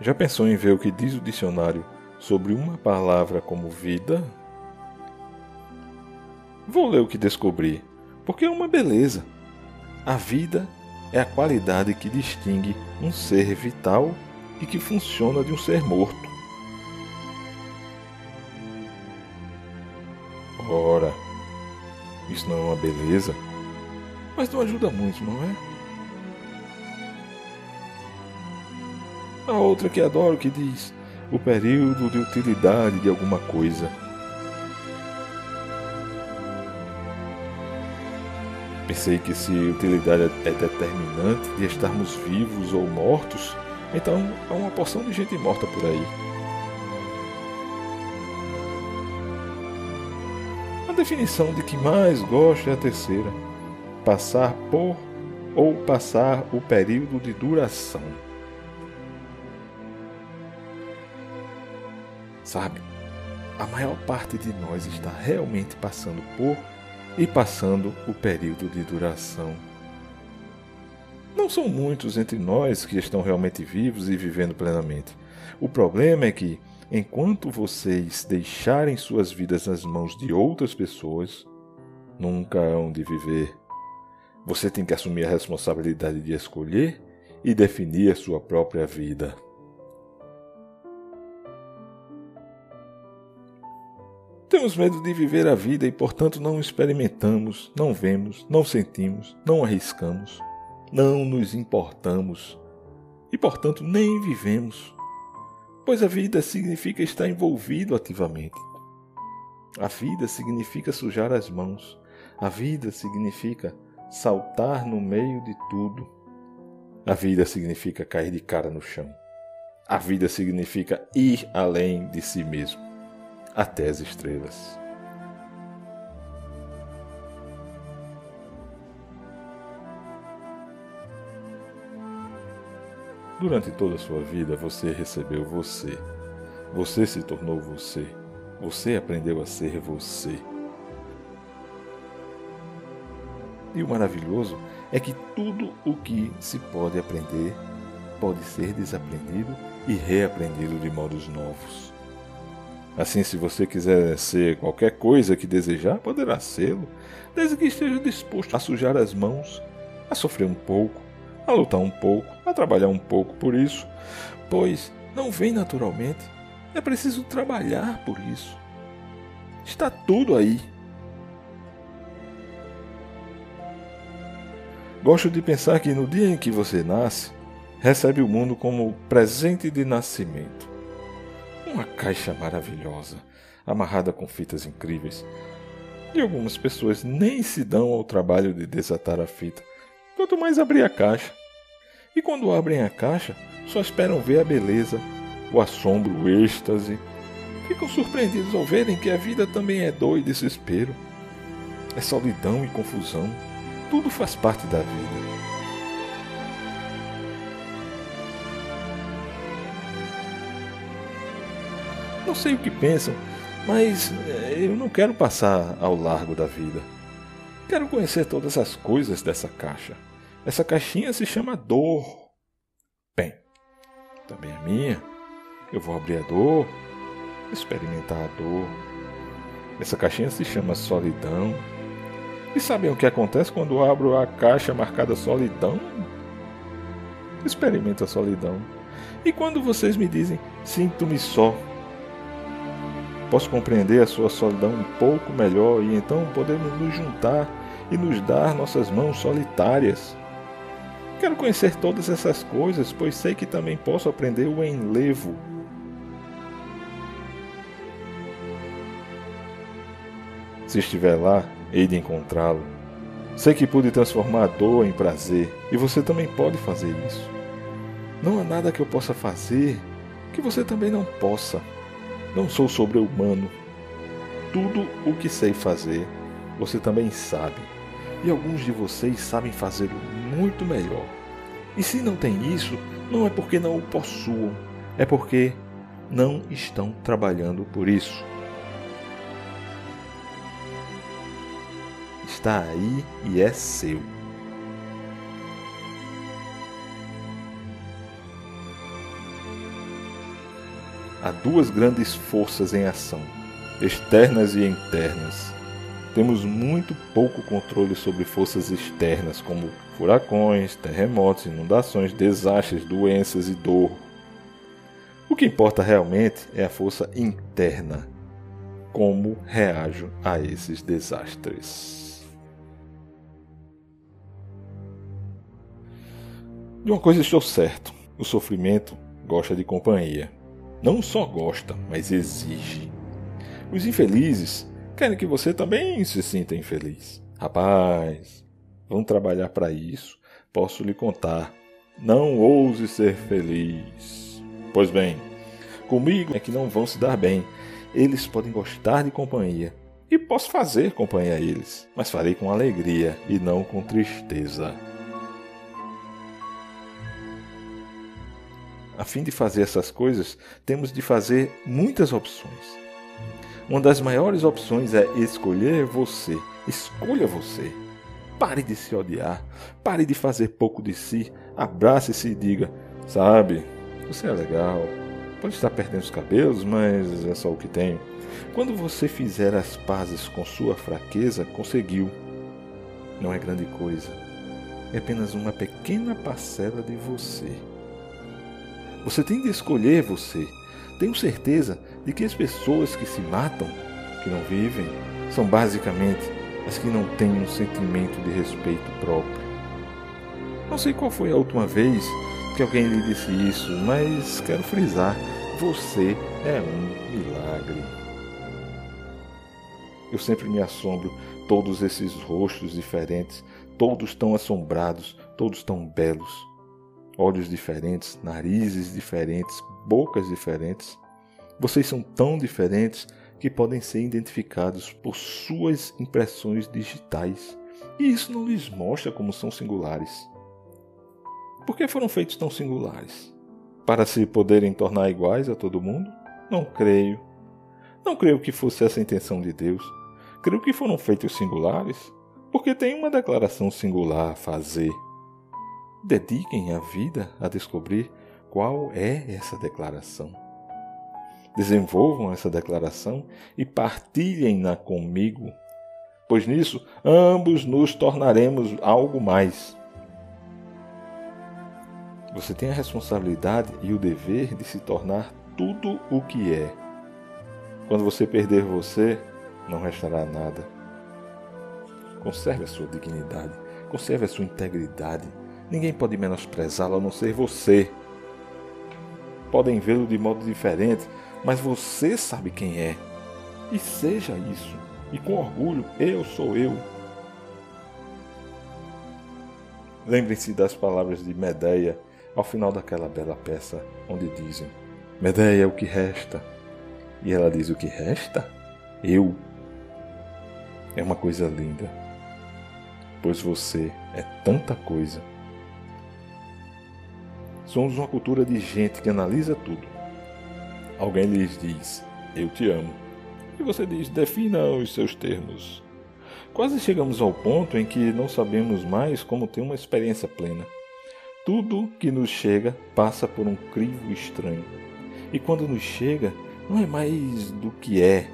Já pensou em ver o que diz o dicionário sobre uma palavra como vida? Vou ler o que descobri, porque é uma beleza. A vida é a qualidade que distingue um ser vital e que funciona de um ser morto. Ora, isso não é uma beleza, mas não ajuda muito, não é? A outra que adoro que diz o período de utilidade de alguma coisa. Pensei que se utilidade é determinante de estarmos vivos ou mortos, então há uma porção de gente morta por aí. A definição de que mais gosto é a terceira: passar por ou passar o período de duração. Sabe, a maior parte de nós está realmente passando por e passando o período de duração. Não são muitos entre nós que estão realmente vivos e vivendo plenamente. O problema é que, enquanto vocês deixarem suas vidas nas mãos de outras pessoas, nunca hão de viver. Você tem que assumir a responsabilidade de escolher e definir a sua própria vida. Temos medo de viver a vida e, portanto, não experimentamos, não vemos, não sentimos, não arriscamos, não nos importamos e, portanto, nem vivemos. Pois a vida significa estar envolvido ativamente. A vida significa sujar as mãos. A vida significa saltar no meio de tudo. A vida significa cair de cara no chão. A vida significa ir além de si mesmo até as estrelas. Durante toda a sua vida, você recebeu você. Você se tornou você. Você aprendeu a ser você. E o maravilhoso é que tudo o que se pode aprender pode ser desaprendido e reaprendido de modos novos. Assim, se você quiser ser qualquer coisa que desejar, poderá sê-lo, desde que esteja disposto a sujar as mãos, a sofrer um pouco, a lutar um pouco, a trabalhar um pouco por isso, pois não vem naturalmente. É preciso trabalhar por isso. Está tudo aí. Gosto de pensar que no dia em que você nasce, recebe o mundo como presente de nascimento. Uma caixa maravilhosa, amarrada com fitas incríveis. E algumas pessoas nem se dão ao trabalho de desatar a fita, quanto mais abrir a caixa. E quando abrem a caixa, só esperam ver a beleza, o assombro, o êxtase. Ficam surpreendidos ao verem que a vida também é dor e desespero. É solidão e confusão. Tudo faz parte da vida. Não sei o que pensam, mas eh, eu não quero passar ao largo da vida. Quero conhecer todas as coisas dessa caixa. Essa caixinha se chama dor. Bem, também é minha. Eu vou abrir a dor, experimentar a dor. Essa caixinha se chama solidão. E sabem o que acontece quando abro a caixa marcada solidão? Experimento a solidão. E quando vocês me dizem, sinto-me só, Posso compreender a sua solidão um pouco melhor e então podemos nos juntar e nos dar nossas mãos solitárias. Quero conhecer todas essas coisas, pois sei que também posso aprender o enlevo. Se estiver lá, hei de encontrá-lo. Sei que pude transformar a dor em prazer, e você também pode fazer isso. Não há nada que eu possa fazer que você também não possa. Não sou sobre-humano. Tudo o que sei fazer, você também sabe. E alguns de vocês sabem fazê-lo muito melhor. E se não tem isso, não é porque não o possuam, é porque não estão trabalhando por isso. Está aí e é seu. Há duas grandes forças em ação, externas e internas. Temos muito pouco controle sobre forças externas, como furacões, terremotos, inundações, desastres, doenças e dor. O que importa realmente é a força interna. Como reajo a esses desastres? De uma coisa estou certo: o sofrimento gosta de companhia. Não só gosta, mas exige. Os infelizes querem que você também se sinta infeliz. Rapaz, vão trabalhar para isso. Posso lhe contar. Não ouse ser feliz. Pois bem, comigo é que não vão se dar bem. Eles podem gostar de companhia. E posso fazer companhia a eles, mas farei com alegria e não com tristeza. A fim de fazer essas coisas, temos de fazer muitas opções. Uma das maiores opções é escolher você. Escolha você. Pare de se odiar. Pare de fazer pouco de si. Abrace-se e diga: Sabe, você é legal. Pode estar perdendo os cabelos, mas é só o que tenho. Quando você fizer as pazes com sua fraqueza, conseguiu. Não é grande coisa. É apenas uma pequena parcela de você. Você tem de escolher você. Tenho certeza de que as pessoas que se matam, que não vivem, são basicamente as que não têm um sentimento de respeito próprio. Não sei qual foi a última vez que alguém lhe disse isso, mas quero frisar: você é um milagre. Eu sempre me assombro, todos esses rostos diferentes, todos tão assombrados, todos tão belos olhos diferentes, narizes diferentes, bocas diferentes. Vocês são tão diferentes que podem ser identificados por suas impressões digitais. E isso não lhes mostra como são singulares. Por que foram feitos tão singulares? Para se poderem tornar iguais a todo mundo? Não creio. Não creio que fosse essa a intenção de Deus. Creio que foram feitos singulares porque tem uma declaração singular a fazer Dediquem a vida a descobrir qual é essa declaração. Desenvolvam essa declaração e partilhem-na comigo, pois nisso ambos nos tornaremos algo mais. Você tem a responsabilidade e o dever de se tornar tudo o que é. Quando você perder você, não restará nada. Conserve a sua dignidade, conserve a sua integridade Ninguém pode menosprezá-lo a não ser você. Podem vê-lo de modo diferente, mas você sabe quem é. E seja isso. E com orgulho, eu sou eu. Lembrem-se das palavras de Medeia ao final daquela bela peça, onde dizem: Medeia, o que resta? E ela diz: O que resta? Eu. É uma coisa linda, pois você é tanta coisa. Somos uma cultura de gente que analisa tudo. Alguém lhes diz, eu te amo. E você diz, defina os seus termos. Quase chegamos ao ponto em que não sabemos mais como ter uma experiência plena. Tudo que nos chega passa por um crivo estranho. E quando nos chega, não é mais do que é,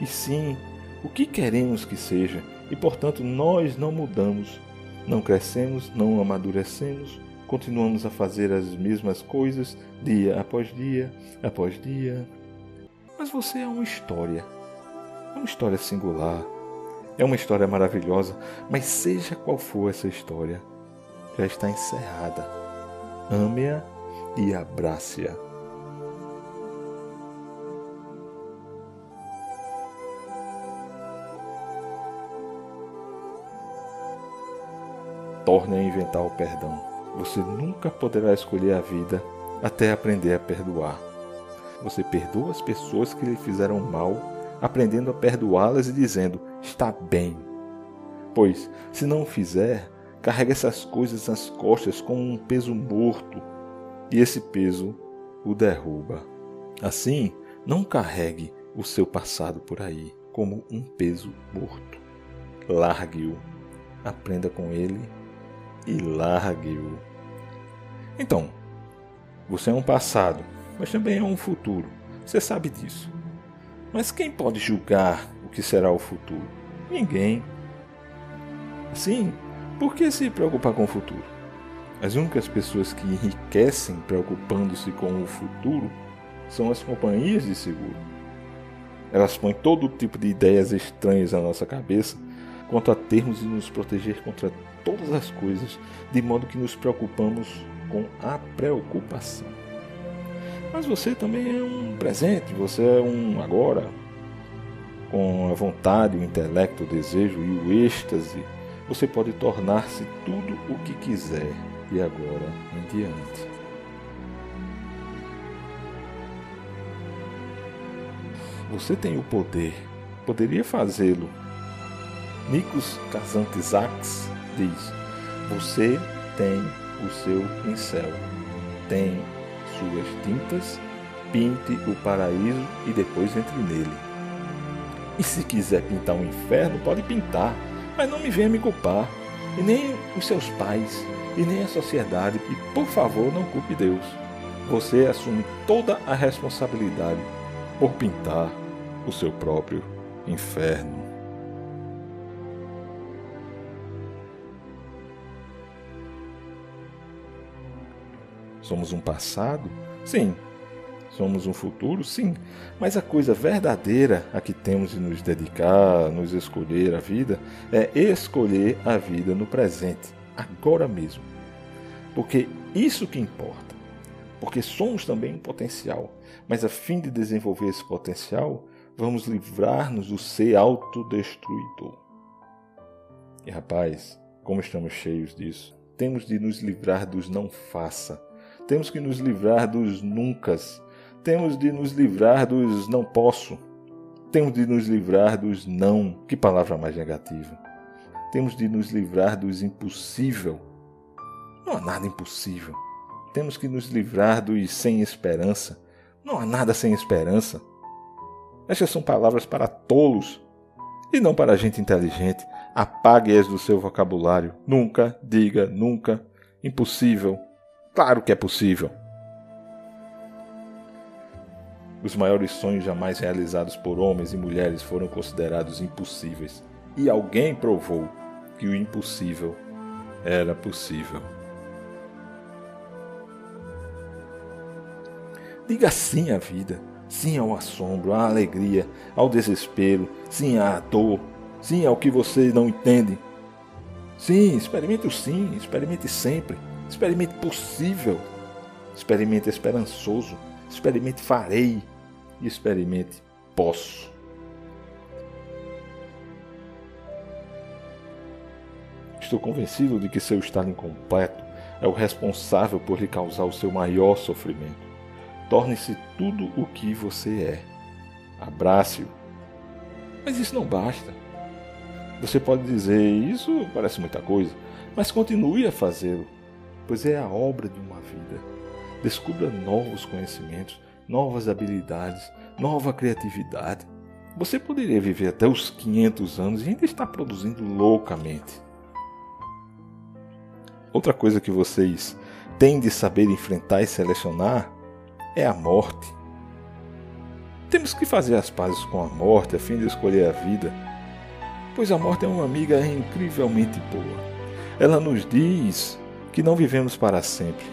e sim o que queremos que seja, e portanto nós não mudamos, não crescemos, não amadurecemos, continuamos a fazer as mesmas coisas dia após dia após dia. Mas você é uma história. É uma história singular. É uma história maravilhosa, mas seja qual for essa história, já está encerrada. Ame-a e abrace-a. Torne a inventar o perdão. Você nunca poderá escolher a vida até aprender a perdoar. Você perdoa as pessoas que lhe fizeram mal, aprendendo a perdoá-las e dizendo: está bem. Pois, se não o fizer, carrega essas coisas nas costas como um peso morto, e esse peso o derruba. Assim, não carregue o seu passado por aí como um peso morto. Largue-o, aprenda com ele e largue-o. Então, você é um passado, mas também é um futuro. Você sabe disso. Mas quem pode julgar o que será o futuro? Ninguém. Assim, por que se preocupar com o futuro? As únicas pessoas que enriquecem preocupando-se com o futuro são as companhias de seguro. Elas põem todo tipo de ideias estranhas na nossa cabeça quanto a termos de nos proteger contra todas as coisas, de modo que nos preocupamos com a preocupação. Mas você também é um presente, você é um agora, com a vontade, o intelecto, o desejo e o êxtase, você pode tornar-se tudo o que quiser e agora em diante. Você tem o poder, poderia fazê-lo. Nikos Kazantzakis diz: Você tem o seu pincel, tem suas tintas, pinte o paraíso e depois entre nele. E se quiser pintar um inferno, pode pintar, mas não me venha me culpar, e nem os seus pais, e nem a sociedade, e por favor não culpe Deus. Você assume toda a responsabilidade por pintar o seu próprio inferno. Somos um passado? Sim. Somos um futuro? Sim. Mas a coisa verdadeira a que temos de nos dedicar, nos escolher a vida, é escolher a vida no presente, agora mesmo. Porque isso que importa. Porque somos também um potencial. Mas a fim de desenvolver esse potencial, vamos livrar-nos do ser autodestruidor. E rapaz, como estamos cheios disso, temos de nos livrar dos não faça temos que nos livrar dos nuncas. Temos de nos livrar dos não posso. Temos de nos livrar dos não. Que palavra mais negativa. Temos de nos livrar dos impossível. Não há nada impossível. Temos que nos livrar dos sem esperança. Não há nada sem esperança. Estas são palavras para tolos e não para gente inteligente. Apague-as do seu vocabulário. Nunca diga nunca. Impossível. Claro que é possível. Os maiores sonhos jamais realizados por homens e mulheres foram considerados impossíveis, e alguém provou que o impossível era possível. Diga sim à vida, sim ao assombro, à alegria, ao desespero, sim à dor, sim ao que você não entende. Sim, experimente o sim, experimente sempre. Experimente possível. Experimente esperançoso. Experimente farei. E experimente posso. Estou convencido de que seu estado incompleto é o responsável por lhe causar o seu maior sofrimento. Torne-se tudo o que você é. Abrace-o. Mas isso não basta. Você pode dizer, isso parece muita coisa, mas continue a fazê-lo pois é a obra de uma vida. Descubra novos conhecimentos, novas habilidades, nova criatividade. Você poderia viver até os 500 anos e ainda estar produzindo loucamente. Outra coisa que vocês têm de saber enfrentar e selecionar é a morte. Temos que fazer as pazes com a morte a fim de escolher a vida, pois a morte é uma amiga incrivelmente boa. Ela nos diz que não vivemos para sempre.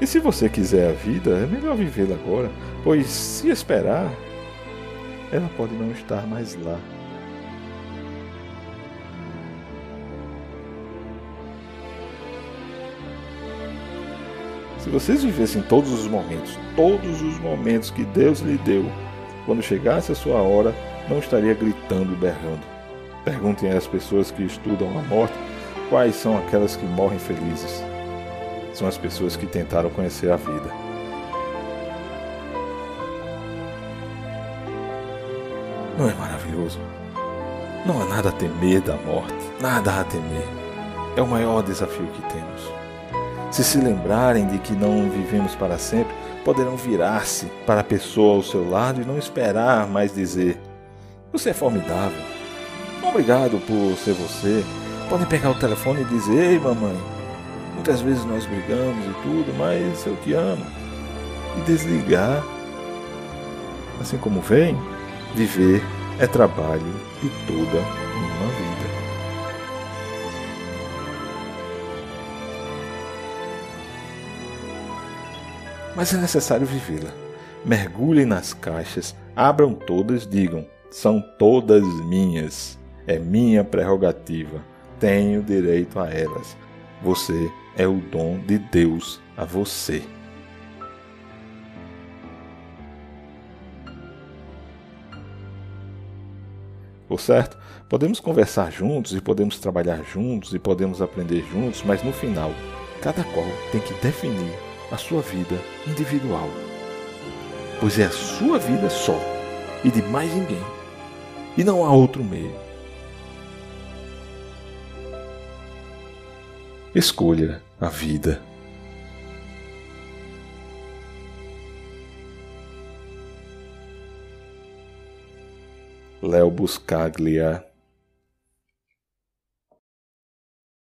E se você quiser a vida, é melhor vivê-la agora, pois se esperar, ela pode não estar mais lá. Se vocês vivessem todos os momentos, todos os momentos que Deus lhe deu, quando chegasse a sua hora, não estaria gritando e berrando. Perguntem às pessoas que estudam a morte Quais são aquelas que morrem felizes? São as pessoas que tentaram conhecer a vida. Não é maravilhoso? Não há nada a temer da morte, nada a temer. É o maior desafio que temos. Se se lembrarem de que não vivemos para sempre, poderão virar-se para a pessoa ao seu lado e não esperar mais dizer: Você é formidável. Obrigado por ser você. Podem pegar o telefone e dizer: Ei, mamãe, muitas vezes nós brigamos e tudo, mas eu te amo. E desligar. assim como veem, viver é trabalho de toda uma vida. Mas é necessário vivê-la. Mergulhem nas caixas, abram todas, digam: são todas minhas. É minha prerrogativa. Tenho direito a elas. Você é o dom de Deus a você. Por certo? Podemos conversar juntos e podemos trabalhar juntos e podemos aprender juntos, mas no final, cada qual tem que definir a sua vida individual. Pois é a sua vida só e de mais ninguém. E não há outro meio. Escolha a vida. Léo Buscaglia